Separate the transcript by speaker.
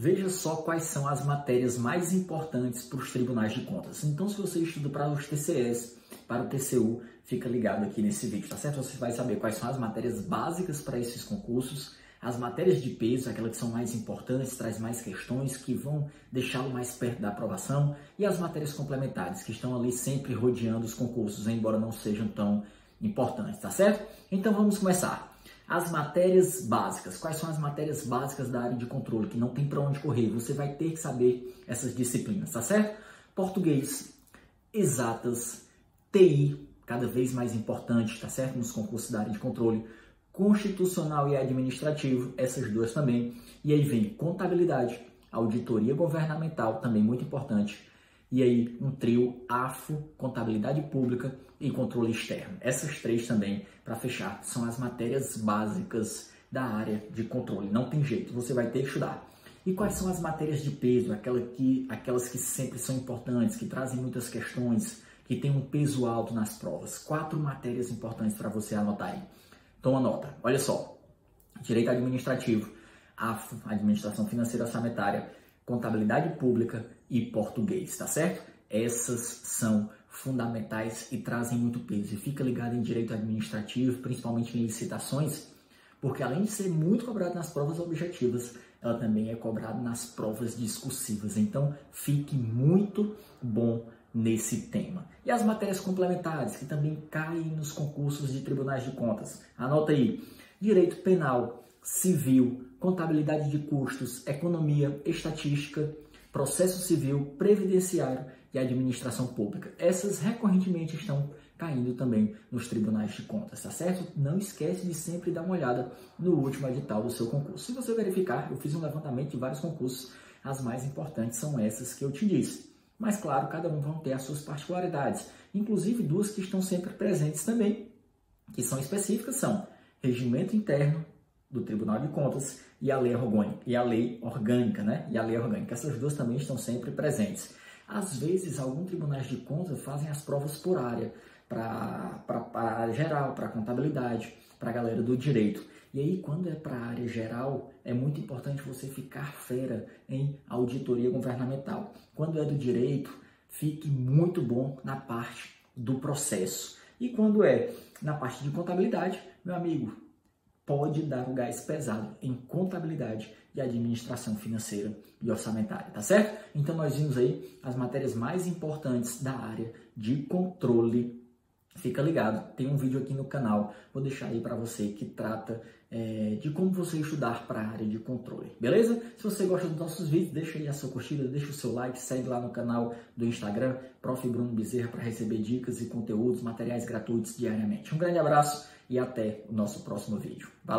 Speaker 1: Veja só quais são as matérias mais importantes para os tribunais de contas. Então, se você estuda para os TCS, para o TCU, fica ligado aqui nesse vídeo, tá certo? Você vai saber quais são as matérias básicas para esses concursos, as matérias de peso, aquelas que são mais importantes, traz mais questões que vão deixá-lo mais perto da aprovação, e as matérias complementares, que estão ali sempre rodeando os concursos, embora não sejam tão importantes, tá certo? Então vamos começar. As matérias básicas. Quais são as matérias básicas da área de controle? Que não tem para onde correr. Você vai ter que saber essas disciplinas, tá certo? Português, exatas, TI, cada vez mais importante, tá certo? Nos concursos da área de controle. Constitucional e administrativo, essas duas também. E aí vem contabilidade, auditoria governamental, também muito importante e aí um trio AFO, contabilidade pública e controle externo. Essas três também, para fechar, são as matérias básicas da área de controle. Não tem jeito, você vai ter que estudar. E quais são as matérias de peso, aquelas que, aquelas que sempre são importantes, que trazem muitas questões, que têm um peso alto nas provas? Quatro matérias importantes para você anotar aí. Toma nota. Olha só. Direito administrativo, AFO, administração financeira orçamentária, contabilidade pública e português, tá certo? Essas são fundamentais e trazem muito peso. E fica ligado em direito administrativo, principalmente em licitações, porque além de ser muito cobrado nas provas objetivas, ela também é cobrada nas provas discursivas. Então, fique muito bom nesse tema. E as matérias complementares, que também caem nos concursos de tribunais de contas. Anota aí: direito penal, civil, contabilidade de custos, economia, estatística, processo civil, previdenciário e administração pública. Essas recorrentemente estão caindo também nos tribunais de contas, tá certo? Não esquece de sempre dar uma olhada no último edital do seu concurso. Se você verificar, eu fiz um levantamento de vários concursos, as mais importantes são essas que eu te disse. Mas claro, cada um vão ter as suas particularidades, inclusive duas que estão sempre presentes também, que são específicas, são regimento interno do Tribunal de Contas e a lei orgânica, e a lei orgânica, né? E a lei orgânica. Essas duas também estão sempre presentes. Às vezes, alguns tribunais de contas fazem as provas por área, para a área geral, para a contabilidade, para a galera do direito. E aí, quando é para a área geral, é muito importante você ficar fera em auditoria governamental. Quando é do direito, fique muito bom na parte do processo. E quando é na parte de contabilidade, meu amigo, pode dar o gás pesado em contabilidade e administração financeira e orçamentária, tá certo? Então nós vimos aí as matérias mais importantes da área de controle. Fica ligado, tem um vídeo aqui no canal, vou deixar aí para você que trata é, de como você estudar para a área de controle, beleza? Se você gosta dos nossos vídeos, deixa aí a sua curtida, deixa o seu like, segue lá no canal do Instagram, Prof. Bruno Bezerra, para receber dicas e conteúdos, materiais gratuitos diariamente. Um grande abraço e até o nosso próximo vídeo. Valeu!